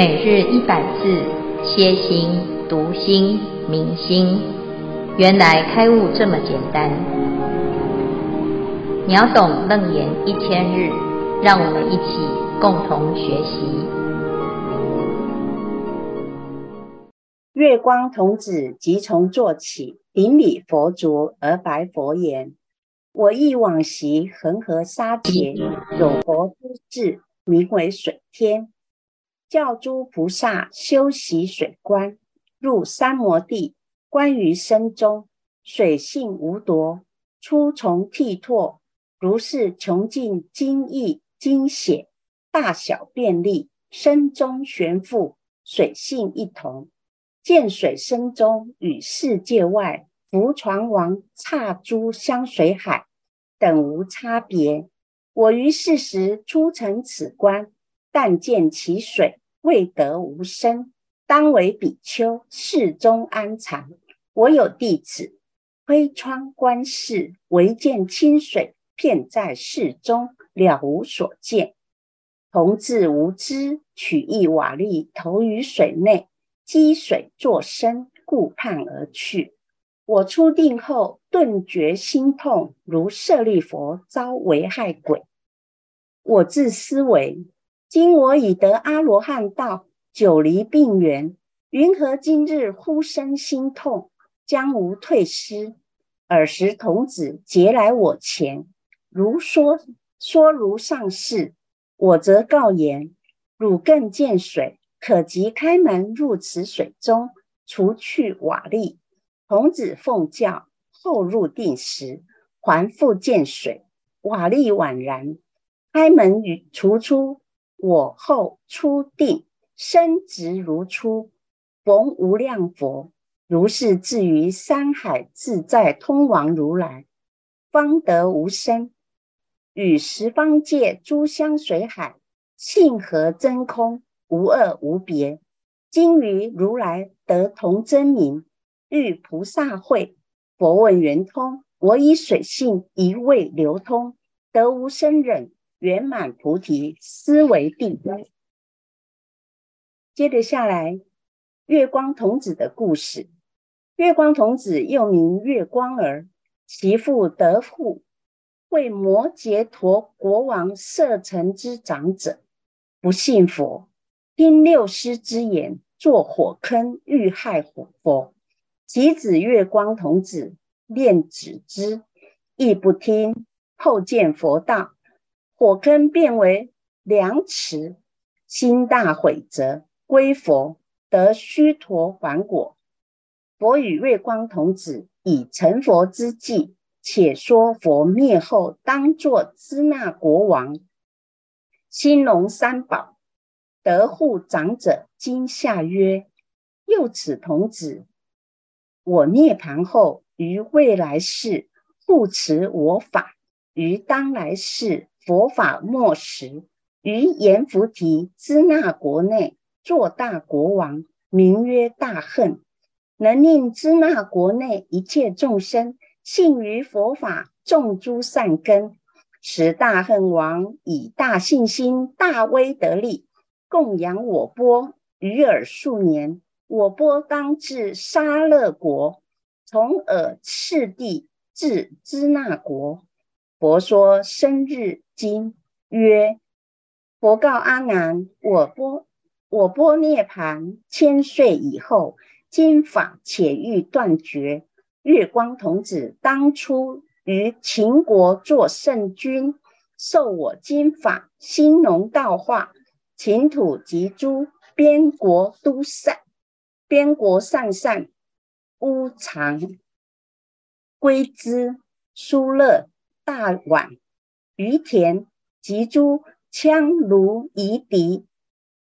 每日一百字，歇心、读心、明心，原来开悟这么简单。秒懂楞严一千日，让我们一起共同学习。月光童子即从坐起，顶礼佛足而白佛言：“我忆往昔恒河沙劫，有佛出世，名为水天。”教诸菩萨修习水观，入三摩地，观于身中，水性无夺，出从涕唾，如是穷尽精液精血，大小便利，身中悬覆，水性一同。见水身中与世界外浮船王刹诸香水海等无差别。我于是时初成此观，但见其水。未得无生，当为比丘世中安常。我有弟子推窗观世，唯见清水遍在世中，了无所见。童子无知，取一瓦砾投于水内，积水作深，顾盼而去。我出定后，顿觉心痛，如舍利弗遭危害鬼。我自思惟。今我已得阿罗汉道，久离病缘，云何今日忽生心痛，将无退失？尔时童子结来我前，如说说如上事。我则告言：汝更见水，可即开门入此水中，除去瓦砾。童子奉教，后入定时，还复见水，瓦砾宛然。开门与除出。我后出定，身直如初，逢无量佛，如是至于山海自在通王如来，方得无生，与十方界诸香水海性和真空，无二无别。今于如来得同真名，遇菩萨会，佛问圆通，我以水性一味流通，得无生忍。圆满菩提，思为第一。接着下来，月光童子的故事。月光童子又名月光儿，其父德护，为摩羯陀国王舍城之长者，不信佛，听六师之言，作火坑欲害火佛。其子月光童子念止之，亦不听。后见佛道。火坑变为良池，心大悔责，归佛，得须陀洹果。佛与月光童子以成佛之际，且说佛灭后当作支那国王，兴隆三宝。得护长者惊吓曰：“又此童子，我涅槃后于未来世护持我法，于当来世。”佛法末时，于阎浮提支那国内做大国王，名曰大恨，能令支那国内一切众生信于佛法，种诸善根。时大恨王以大信心、大威德力，供养我波，于尔数年，我波当至沙勒国，从尔次第至支那国。佛说生日经曰：佛告阿难，我波我波涅盘千岁以后，经法且欲断绝。月光童子当初于秦国作圣君，受我经法，兴隆道化，秦土及诸边国都善，边国善善乌常归之疏勒。大宛、于田及诸羌卢夷狄，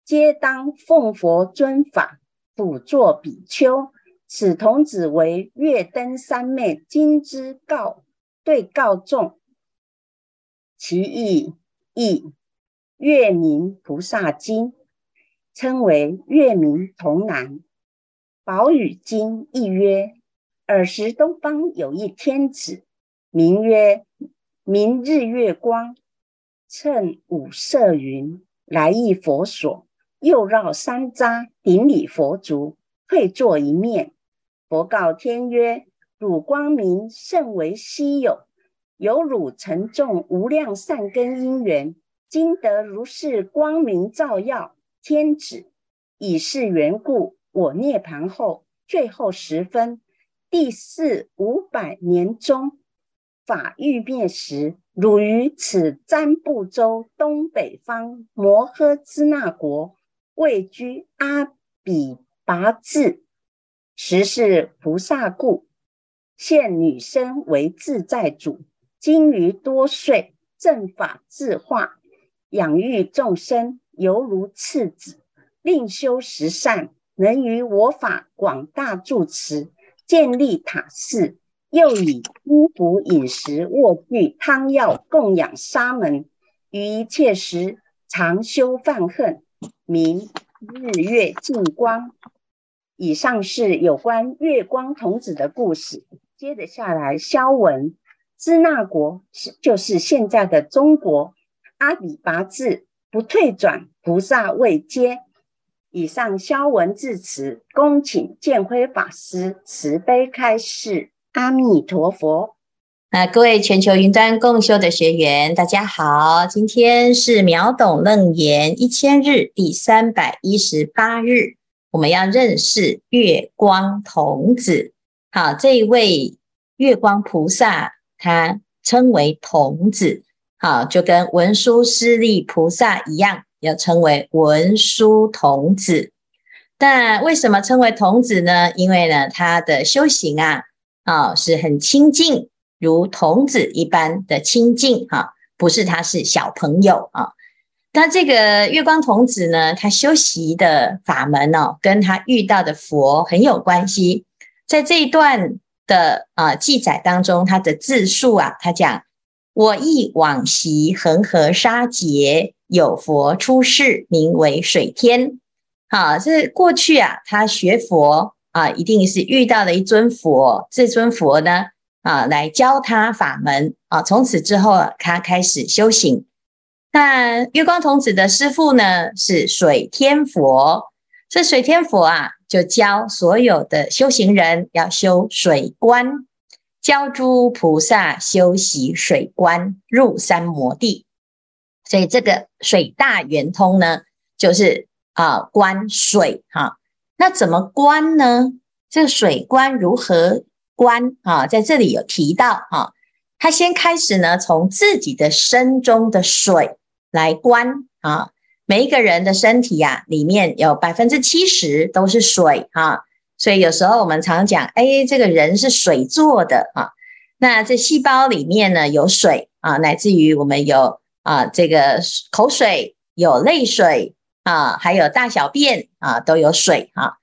皆当奉佛尊法，辅作比丘。此童子为月灯三昧经之告对告众，其义译月明菩萨经，称为月明童男。宝雨经译曰：尔时东方有一天子，名曰。明日月光，趁五色云来诣佛所，又绕三匝顶礼佛足，退坐一面。佛告天曰：“汝光明甚为稀有，有汝曾种无量善根因缘，今得如是光明照耀天子。以是缘故，我涅槃后最后十分，第四五百年中，法欲灭时，汝于此占部洲东北方摩诃支那国。”位居阿比跋致，时是菩萨故，现女身为自在主，经于多岁，正法自化，养育众生，犹如次子，令修十善，能于我法广大住持，建立塔寺，又以衣服、饮食、卧具、汤药供养沙门，于一切时常修犯恨，明日月净光。以上是有关月光童子的故事。接着下来，消文支那国是就是现在的中国。阿比跋致不退转，菩萨未阶。以上消文至此，恭请建辉法师慈悲开示。阿弥陀佛。那，各位全球云端共修的学员，大家好！今天是秒懂楞严一千日第三百一十八日，我们要认识月光童子。好，这一位月光菩萨，他称为童子。好，就跟文殊师利菩萨一样，要称为文殊童子。但为什么称为童子呢？因为呢，他的修行啊，啊，是很清净。如童子一般的清净哈，不是他是小朋友啊。那这个月光童子呢，他修习的法门哦，跟他遇到的佛很有关系。在这一段的啊记载当中，他的自述啊，他讲：我忆往昔恒河沙劫，有佛出世，名为水天。好，这过去啊，他学佛啊，一定是遇到了一尊佛。这尊佛呢，啊，来教他法门啊！从此之后，他开始修行。那月光童子的师父呢，是水天佛。这水天佛啊，就教所有的修行人要修水观，教诸菩萨修习水观，入三摩地。所以这个水大圆通呢，就是啊观水哈、那怎么观呢？这个水观如何？观啊，在这里有提到啊，他先开始呢，从自己的身中的水来观啊。每一个人的身体呀、啊，里面有百分之七十都是水啊，所以有时候我们常讲，哎，这个人是水做的啊。那这细胞里面呢有水啊，乃至于我们有啊这个口水、有泪水啊，还有大小便啊，都有水啊。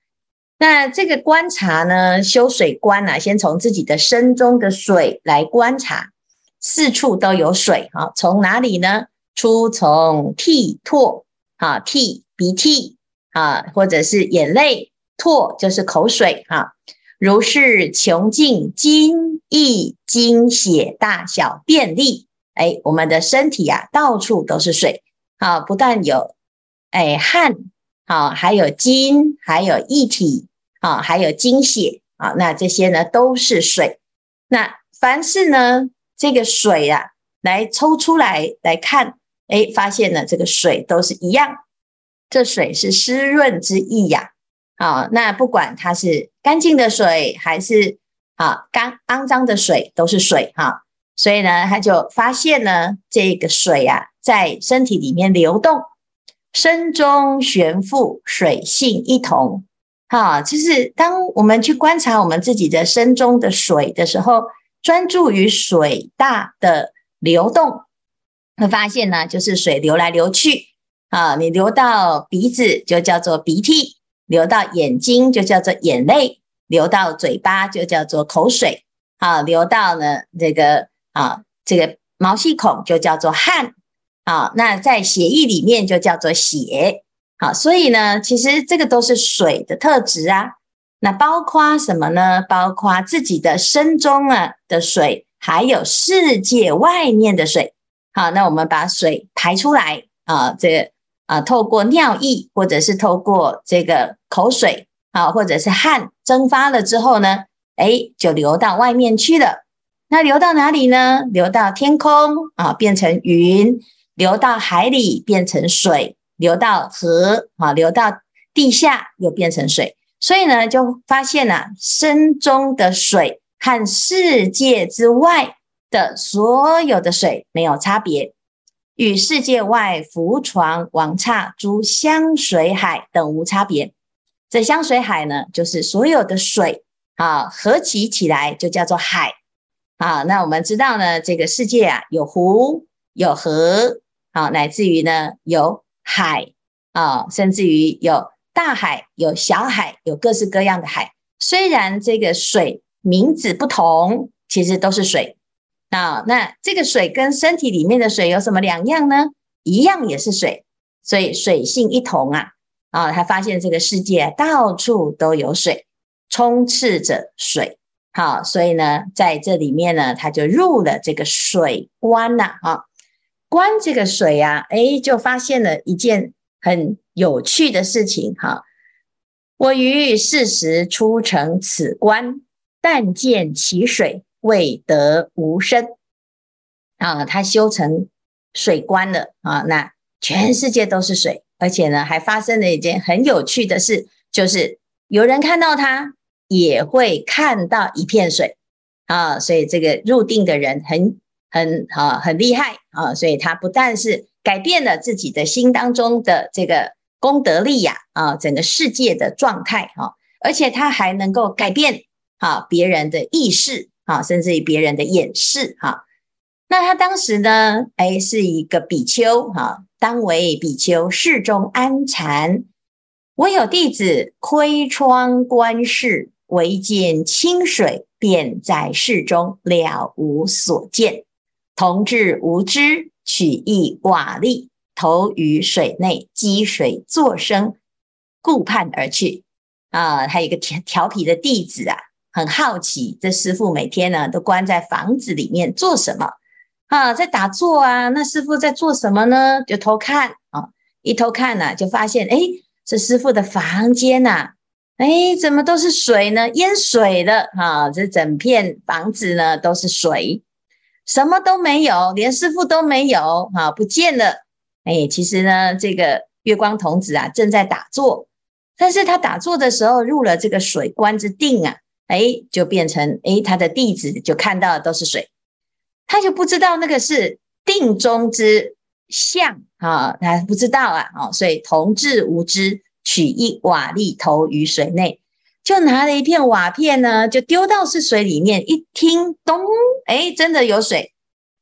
那这个观察呢，修水观啊，先从自己的身中的水来观察，四处都有水啊。从哪里呢？出从涕唾啊，涕鼻涕啊，或者是眼泪，唾就是口水啊。如是穷尽精液精血大小便利，哎，我们的身体啊，到处都是水啊，不但有哎汗啊，还有精，还有液体。啊，还有精血啊，那这些呢都是水。那凡是呢这个水啊，来抽出来来看，哎，发现呢这个水都是一样，这水是湿润之意呀。啊，那不管它是干净的水还是啊干肮脏的水，都是水哈。所以呢，他就发现呢这个水啊，在身体里面流动，身中玄腹，水性一同。好，就是当我们去观察我们自己的身中的水的时候，专注于水大的流动，会发现呢，就是水流来流去。啊，你流到鼻子就叫做鼻涕，流到眼睛就叫做眼泪，流到嘴巴就叫做口水，啊，流到呢这个啊这个毛细孔就叫做汗，啊，那在血液里面就叫做血。好，所以呢，其实这个都是水的特质啊。那包括什么呢？包括自己的身中啊的水，还有世界外面的水。好，那我们把水排出来啊，这啊，透过尿液或者是透过这个口水啊，或者是汗蒸发了之后呢，哎，就流到外面去了。那流到哪里呢？流到天空啊，变成云；流到海里变成水；流到河啊，流到地下又变成水。所以呢，就发现了、啊、身中的水和世界之外的所有的水没有差别，与世界外浮床、王刹、诸香水海等无差别。这香水海呢，就是所有的水啊，合集起来就叫做海啊。那我们知道呢，这个世界啊，有湖、有河啊，乃至于呢有海啊，甚至于有。大海有小海，有各式各样的海。虽然这个水名字不同，其实都是水啊。那这个水跟身体里面的水有什么两样呢？一样也是水，所以水性一同啊。啊，他发现这个世界到处都有水，充斥着水。好，所以呢，在这里面呢，他就入了这个水观了啊。观这个水啊，哎，就发现了一件很。有趣的事情哈，我于四时初成此观，但见其水未得无声啊，他修成水观了啊，那全世界都是水，而且呢，还发生了一件很有趣的事，就是有人看到他也会看到一片水啊，所以这个入定的人很很啊很厉害啊，所以他不但是改变了自己的心当中的这个。功德力呀，啊，整个世界的状态哈，而且他还能够改变啊别人的意识啊，甚至于别人的眼识哈。那他当时呢，哎，是一个比丘哈，当为比丘，室中安禅。我有弟子窥窗观世，唯见清水便在室中，了无所见。童稚无知，取一瓦砾。投于水内，积水作声，顾盼而去。啊，还有一个调调皮的弟子啊，很好奇，这师父每天呢都关在房子里面做什么？啊，在打坐啊。那师父在做什么呢？就偷看啊，一偷看呢、啊，就发现，哎，这师父的房间呐、啊，哎，怎么都是水呢？淹水了啊！这整片房子呢都是水，什么都没有，连师傅都没有啊，不见了。哎，其实呢，这个月光童子啊，正在打坐，但是他打坐的时候入了这个水观之定啊，哎，就变成哎，他的弟子就看到的都是水，他就不知道那个是定中之相啊，他不知道啊，哦，所以童稚无知，取一瓦砾投于水内，就拿了一片瓦片呢，就丢到是水里面，一听咚，哎，真的有水，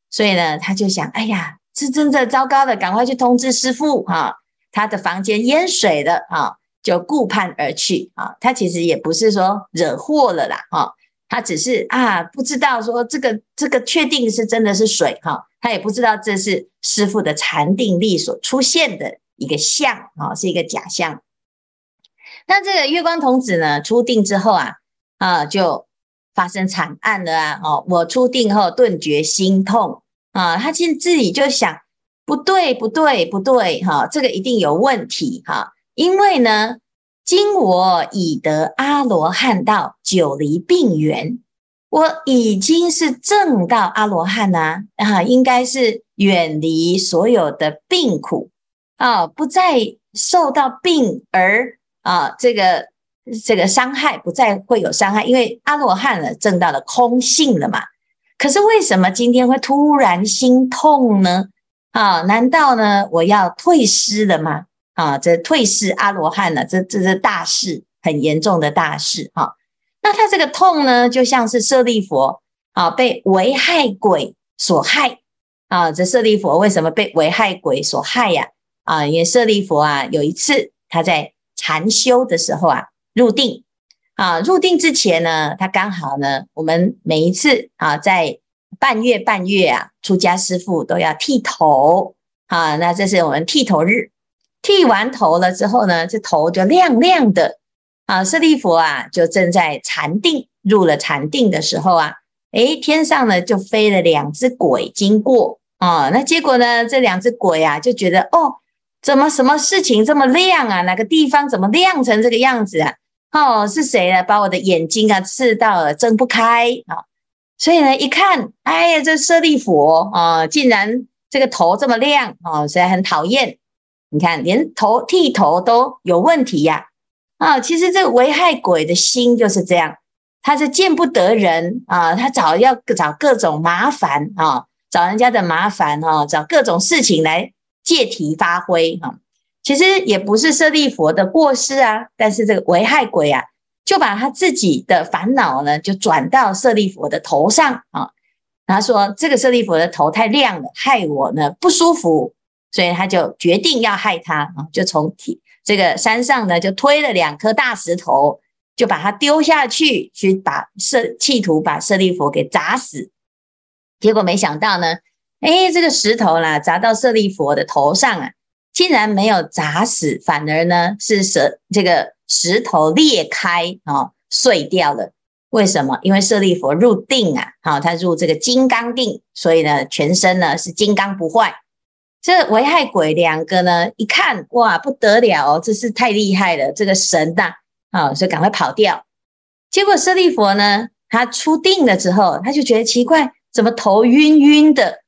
所以呢，他就想，哎呀。是真的糟糕的，赶快去通知师父哈，他的房间淹水了啊，就顾盼而去啊。他其实也不是说惹祸了啦哈，他只是啊不知道说这个这个确定是真的是水哈，他也不知道这是师父的禅定力所出现的一个相啊，是一个假象。那这个月光童子呢，出定之后啊啊就发生惨案了啊哦，我出定后顿觉心痛。啊，他其实自己就想，不对，不对，不对，哈，这个一定有问题，哈，因为呢，今我已得阿罗汉道，久离病源，我已经是正到阿罗汉呐，啊，应该是远离所有的病苦，啊，不再受到病而啊，这个这个伤害，不再会有伤害，因为阿罗汉了，证到了空性了嘛。可是为什么今天会突然心痛呢？啊，难道呢我要退失了吗？啊，这退失阿罗汉了，这这是大事，很严重的大事啊。那他这个痛呢，就像是舍利佛啊被危害鬼所害啊。这舍利佛为什么被危害鬼所害呀？啊，因为舍利佛啊有一次他在禅修的时候啊入定。啊，入定之前呢，他刚好呢，我们每一次啊，在半月半月啊，出家师父都要剃头啊，那这是我们剃头日。剃完头了之后呢，这头就亮亮的啊。舍利弗啊，就正在禅定，入了禅定的时候啊，诶，天上呢就飞了两只鬼经过啊。那结果呢，这两只鬼啊就觉得哦，怎么什么事情这么亮啊？哪个地方怎么亮成这个样子啊？哦，是谁呢？把我的眼睛啊刺到了，睁不开啊！所以呢，一看，哎呀，这舍利弗啊，竟然这个头这么亮啊，实在很讨厌。你看，连头剃头都有问题呀！啊，其实这个危害鬼的心就是这样，他是见不得人啊，他找要找各种麻烦啊，找人家的麻烦啊，找各种事情来借题发挥哈。其实也不是舍利弗的过失啊，但是这个危害鬼啊，就把他自己的烦恼呢，就转到舍利弗的头上啊。他说：“这个舍利弗的头太亮了，害我呢不舒服。”所以他就决定要害他啊，就从这个山上呢，就推了两颗大石头，就把他丢下去，去把舍企图把舍利弗给砸死。结果没想到呢，哎，这个石头啦砸到舍利弗的头上啊，竟然没有砸死，反而呢是舍这个石头裂开啊，碎掉了。为什么？因为舍利弗入定啊，好，他入这个金刚定，所以呢，全身呢是金刚不坏。这危害鬼两个呢，一看哇不得了哦，这是太厉害了，这个神呐，啊，所以赶快跑掉。结果舍利弗呢，他出定了之后，他就觉得奇怪，怎么头晕晕的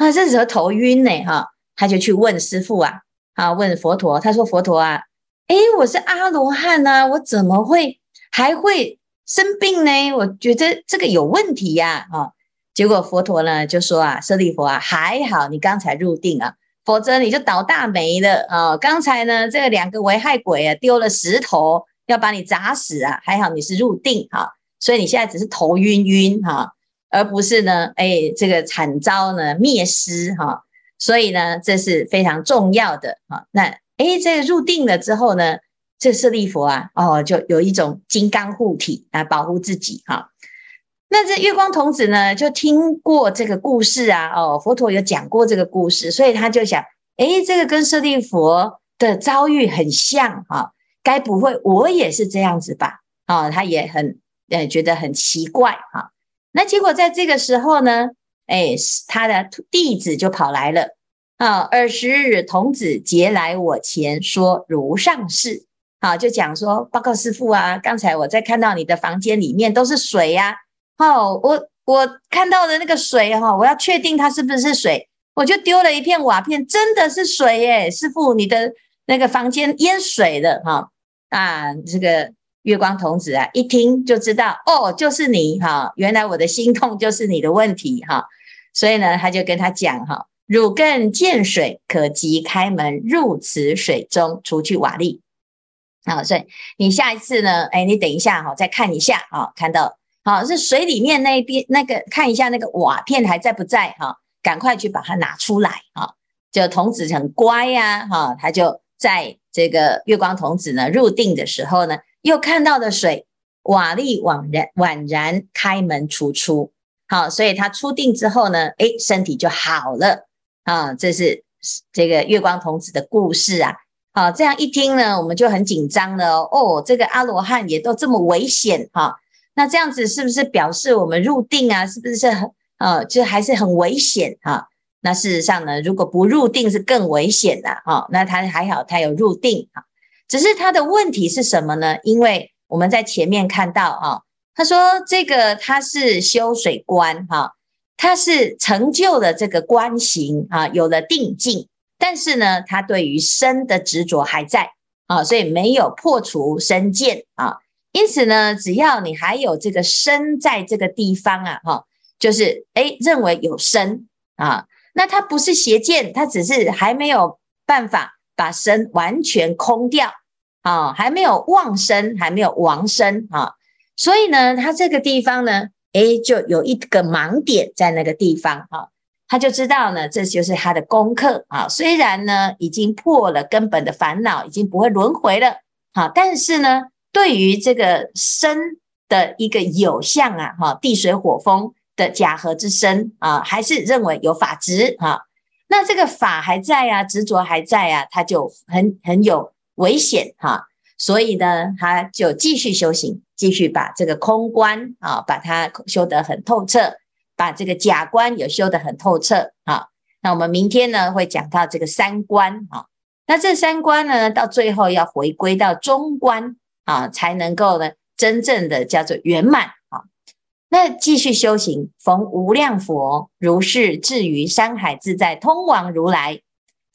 啊？这时候头晕呢，哈，他就去问师父啊，啊，问佛陀，他说佛陀啊，诶，我是阿罗汉啊，我怎么会还会生病呢？我觉得这个有问题呀，啊。结果佛陀呢就说啊，舍利弗啊，还好你刚才入定啊。否则你就倒大霉了啊！刚才呢，这个两个危害鬼啊，丢了石头要把你砸死啊！还好你是入定哈，所以你现在只是头晕晕哈，而不是呢，哎，这个惨遭呢灭失哈。所以呢，这是非常重要的哈。那哎，这个入定了之后呢，这舍利佛啊，哦，就有一种金刚护体来保护自己哈。那这月光童子呢，就听过这个故事啊，哦，佛陀有讲过这个故事，所以他就想，诶，这个跟舍利佛的遭遇很像哈，该不会我也是这样子吧？啊，他也很呃觉得很奇怪哈。那结果在这个时候呢，诶，他的弟子就跑来了啊，二十日童子结来我前说如上事，好，就讲说报告师父啊，刚才我在看到你的房间里面都是水呀。哦，我我看到的那个水哈，我要确定它是不是水，我就丢了一片瓦片，真的是水耶！师父，你的那个房间淹水了哈啊！这个月光童子啊，一听就知道哦，就是你哈，原来我的心痛就是你的问题哈，所以呢，他就跟他讲哈，汝更见水，可即开门入此水中，除去瓦砾。好，所以你下一次呢，哎，你等一下哈，再看一下啊，看到。好，是水里面那边那个看一下那个瓦片还在不在哈？赶快去把它拿出来哈！就童子很乖呀哈，他就在这个月光童子呢入定的时候呢，又看到的水瓦礫惘然宛然开门除出。好，所以他出定之后呢，哎，身体就好了啊！这是这个月光童子的故事啊。好，这样一听呢，我们就很紧张了哦。这个阿罗汉也都这么危险哈。那这样子是不是表示我们入定啊？是不是很呃，就还是很危险啊？那事实上呢，如果不入定是更危险的啊。那他还好，他有入定啊。只是他的问题是什么呢？因为我们在前面看到啊，他说这个他是修水观哈，他是成就了这个观行啊，有了定境，但是呢，他对于身的执着还在啊，所以没有破除身见啊。因此呢，只要你还有这个身在这个地方啊，哈，就是诶认为有身啊，那他不是邪见，他只是还没有办法把身完全空掉啊，还没有旺身，还没有亡身啊，所以呢，它这个地方呢，诶就有一个盲点在那个地方啊，他就知道呢，这就是他的功课啊，虽然呢已经破了根本的烦恼，已经不会轮回了，好，但是呢。对于这个身的一个有相啊，哈，地水火风的假合之身啊，还是认为有法执啊。那这个法还在啊，执着还在啊，他就很很有危险哈。所以呢，他就继续修行，继续把这个空观啊，把它修得很透彻，把这个假观也修得很透彻啊。那我们明天呢，会讲到这个三观啊。那这三关呢，到最后要回归到中观啊，才能够呢，真正的叫做圆满啊。那继续修行，逢无量佛如是至于山海自在通往如来，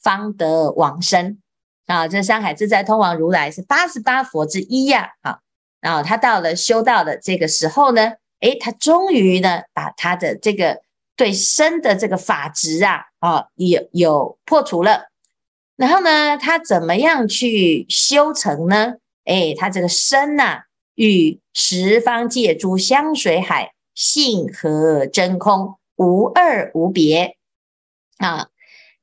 方得往生啊。这山海自在通王如来是八十八佛之一呀，啊，然后他到了修道的这个时候呢，诶，他终于呢，把他的这个对身的这个法执啊，啊，有有破除了。然后呢，他怎么样去修成呢？哎，他这个身呐、与十方界诸香水海性合真空，无二无别啊。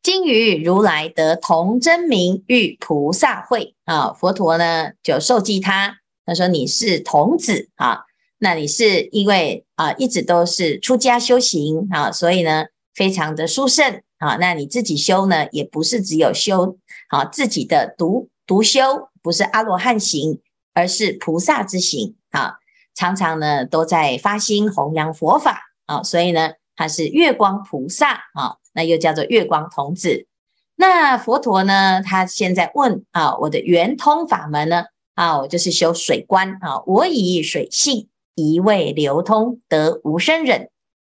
今于如来得同真名，遇菩萨会啊。佛陀呢就授记他，他说你是童子啊，那你是因为啊一直都是出家修行啊，所以呢非常的殊胜。啊，那你自己修呢，也不是只有修啊自己的独独修，不是阿罗汉行，而是菩萨之行啊。常常呢都在发心弘扬佛法啊，所以呢他是月光菩萨啊，那又叫做月光童子。那佛陀呢，他现在问啊，我的圆通法门呢啊，我就是修水观啊，我以水性一味流通得无生忍。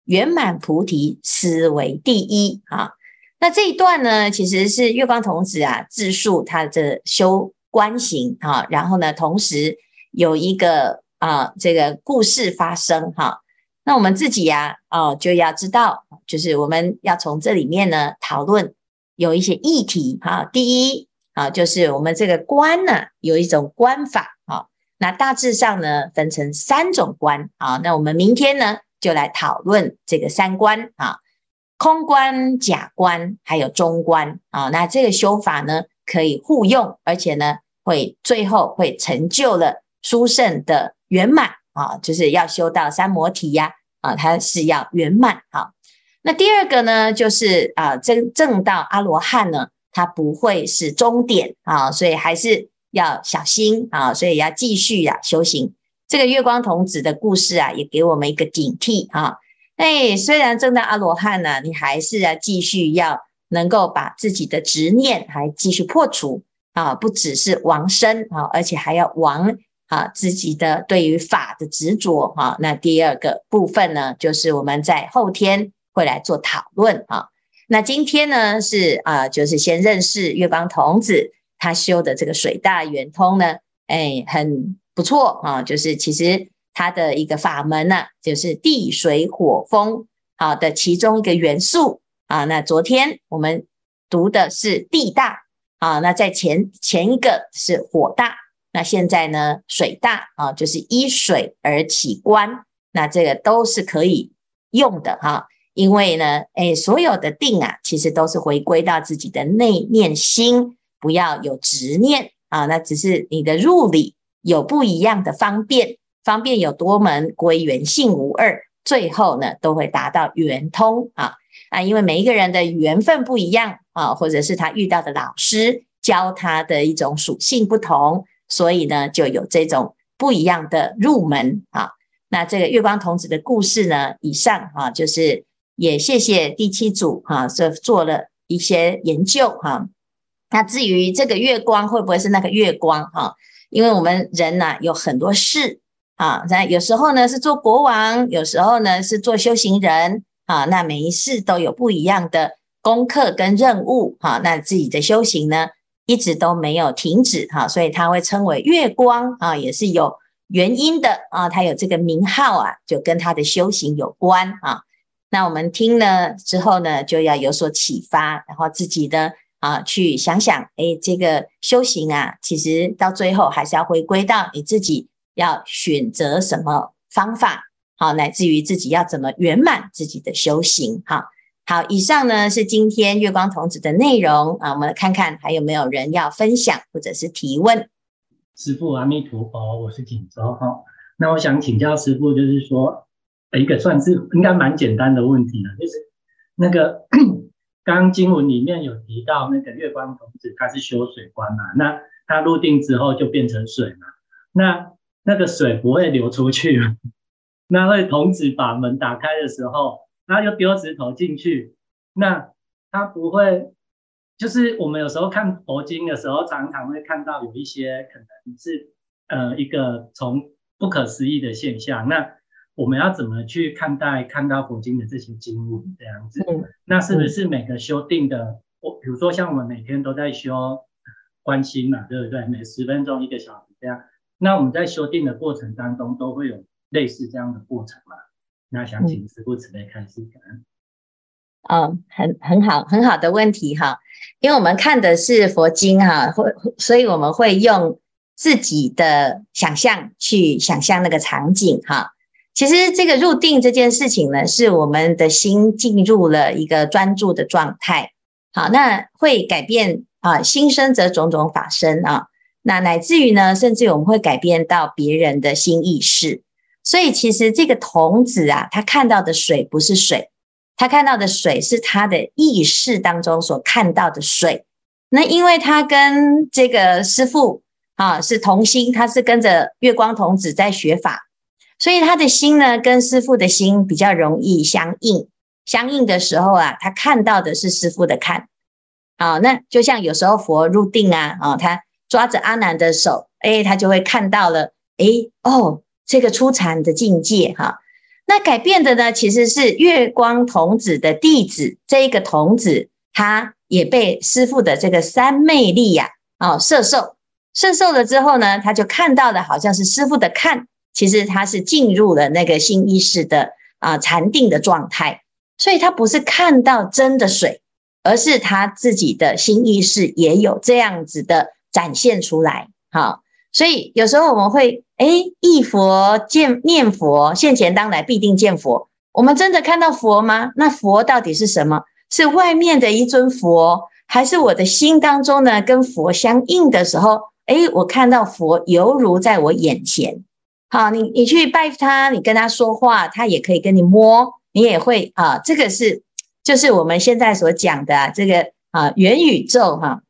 圆满菩提，斯为第一啊！那这一段呢，其实是月光童子啊自述他的修观行啊，然后呢，同时有一个啊这个故事发生哈、那我们自己呀、哦就要知道，就是我们要从这里面呢讨论有一些议题哈。第一啊，就是我们这个观呢有一种观法啊，那大致上呢分成三种观啊。那我们明天呢，就来讨论这个三观啊，空观、假观，还有中观啊。那这个修法呢，可以互用，而且呢，会最后会成就了殊胜的圆满啊，就是要修到三摩提呀啊，它是要圆满啊。那第二个呢，就是啊，真正到阿罗汉呢，它不会是终点啊，所以还是要小心啊，所以要继续呀修行。这个月光童子的故事啊，也给我们一个警惕啊！哎，虽然正到阿罗汉呢，你还是要继续要能够把自己的执念还继续破除啊，不只是亡身啊，而且还要亡啊自己的对于法的执着啊。那第二个部分呢，就是我们在后天会来做讨论啊。那今天呢是啊，就是先认识月光童子他修的这个水大圆通呢，哎，很。不错啊，就是其实它的一个法门呢、就是地水火风好的其中一个元素啊。那昨天我们读的是地大啊，那在前前一个是火大，那现在呢水大啊，就是依水而起观，那这个都是可以用的哈、因为呢，哎，所有的定啊，其实都是回归到自己的内念心，不要有执念啊，那只是你的入理。有不一样的方便，方便有多门归元性无二，最后呢都会达到圆通啊啊！因为每一个人的缘分不一样啊，或者是他遇到的老师教他的一种属性不同，所以呢就有这种不一样的入门啊。那这个月光童子的故事呢，以上啊就是也谢谢第七组哈，这做了一些研究哈。那至于这个月光会不会是那个月光哈？因为我们人呐有很多事啊，那有时候呢是做国王，有时候呢是做修行人啊，那每一世都有不一样的功课跟任务哈，那自己的修行呢一直都没有停止哈，所以他会称为月光啊，也是有原因的啊，他有这个名号啊，就跟他的修行有关啊。那我们听了之后呢，就要有所启发，然后自己的。啊，去想想，哎，这个修行啊，其实到最后还是要回归到你自己要选择什么方法，好，乃至于自己要怎么圆满自己的修行。好，好，以上呢是今天月光童子的内容啊，我们来看看还有没有人要分享或者是提问。师父阿弥陀佛，我是锦州哈。那我想请教师父，就是说一个算是应该蛮简单的问题了，就是那个。刚刚经文里面有提到那个月光童子，他是修水观嘛？那他入定之后就变成水嘛？那那个水不会流出去，那会童子把门打开的时候，他又丢石头进去，那它不会就是我们有时候看佛经的时候，常常会看到有一些可能是呃一个从不可思议的现象。那我们要怎么去看待看到佛经的这些经文这样子？嗯、那是不是每个修订的，我比如说像我们每天都在修观心嘛，对不对？每十分钟一个小时这样。那我们在修订的过程当中，都会有类似这样的过程嘛？那想请师傅慈悲开示。嗯，很很好，很好的问题哈。因为我们看的是佛经哈，会所以我们会用自己的想象去想象那个场景哈。其实这个入定这件事情呢，是我们的心进入了一个专注的状态。好，那会改变啊，心生则种种法生啊。那乃至于呢，甚至我们会改变到别人的心意识。所以其实这个童子啊，他看到的水不是水。他看到的水是他的意识当中所看到的水，那因为他跟这个师父啊是同心，他是跟着月光童子在学法，所以他的心呢跟师父的心比较容易相应。相应的时候啊，他看到的是师父的看。啊，那就像有时候佛入定啊，啊，他抓着阿难的手，哎，他就会看到了，哎，哦，这个初禅的境界哈。那改变的呢，其实是月光童子的弟子，这一个童子，他也被师父的这个三昧力呀，啊，摄受，摄受了之后呢，他就看到的好像是师父的看，其实他是进入了那个新意识的啊禅定的状态，所以他不是看到真的水，而是他自己的新意识也有这样子的展现出来，好。所以有时候我们会哎，忆佛见念佛，现前当来必定见佛。我们真的看到佛吗？那佛到底是什么？是外面的一尊佛，还是我的心当中呢？跟佛相应的时候，哎，我看到佛犹如在我眼前。好，你你去拜他，你跟他说话，他也可以跟你摸，你也会啊。这个是就是我们现在所讲的这个啊元宇宙哈。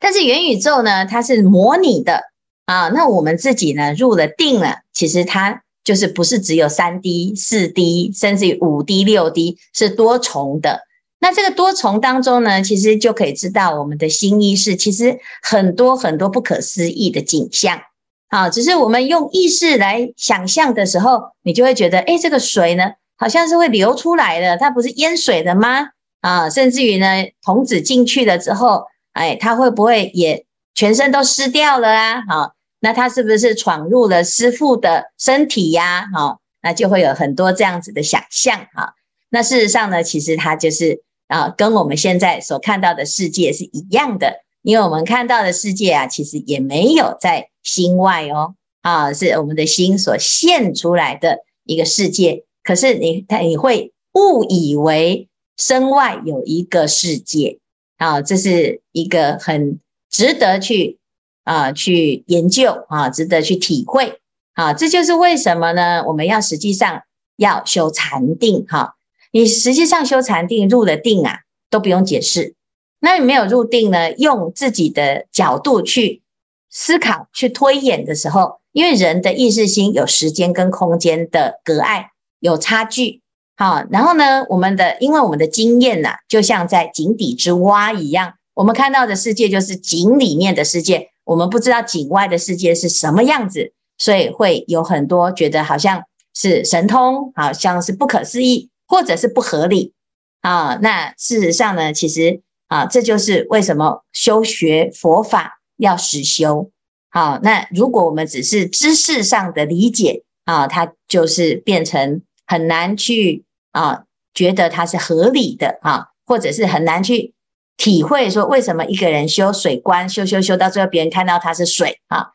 但是元宇宙呢，它是模拟的。啊，那我们自己呢，入了定了，其实它就是不是只有三 D、四 D，甚至于五 D、六 D，是多重的。那这个多重当中呢，其实就可以知道我们的新意识其实很多很多不可思议的景象。啊，只是我们用意识来想象的时候，你就会觉得，哎，这个水呢，好像是会流出来的，它不是淹水的吗？啊，甚至于呢，童子进去了之后，哎，它会不会也全身都湿掉了啊？好。那他是不是闯入了师父的身体呀？哈，那就会有很多这样子的想象哈。那事实上呢，其实它就是啊，跟我们现在所看到的世界是一样的，因为我们看到的世界啊，其实也没有在心外哦，啊，是我们的心所现出来的一个世界。可是你他你会误以为身外有一个世界啊，这是一个很值得去。啊，去研究啊，值得去体会啊，这就是为什么呢？我们要实际上要修禅定哈。你实际上修禅定入了定啊，都不用解释。那你没有入定呢，用自己的角度去思考、去推演的时候，因为人的意识心有时间跟空间的隔碍，有差距。好，然后呢，我们的因为我们的经验呐，就像在井底之蛙一样，我们看到的世界就是井里面的世界。我们不知道井外的世界是什么样子，所以会有很多觉得好像是神通，好像是不可思议，或者是不合理啊。那事实上呢，其实啊，这就是为什么修学佛法要实修。好，那如果我们只是知识上的理解啊，它就是变成很难去啊，觉得它是合理的啊，或者是很难去。体会说，为什么一个人修水观，修修修到最后，别人看到他是水啊？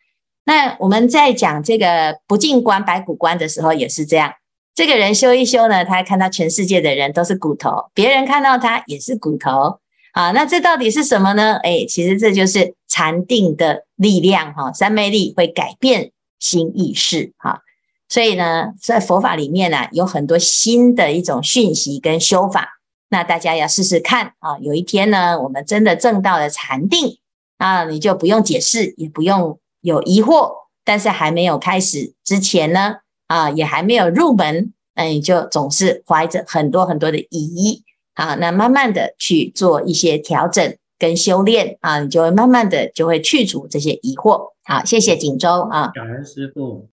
那我们在讲这个不净观、白骨观的时候，也是这样。这个人修一修呢，他看到全世界的人都是骨头，别人看到他也是骨头啊。那这到底是什么呢？哎，其实这就是禅定的力量哈，三昧力会改变心意识哈。所以呢，在佛法里面呢，有很多新的一种讯息跟修法。那大家要试试看啊！有一天呢，我们真的证到了禅定啊，你就不用解释，也不用有疑惑。但是还没有开始之前呢，啊，也还没有入门，那你就总是怀着很多很多的疑义啊。那慢慢的去做一些调整跟修炼啊，你就会慢慢的就会去除这些疑惑。好，谢谢锦州啊，感恩师父。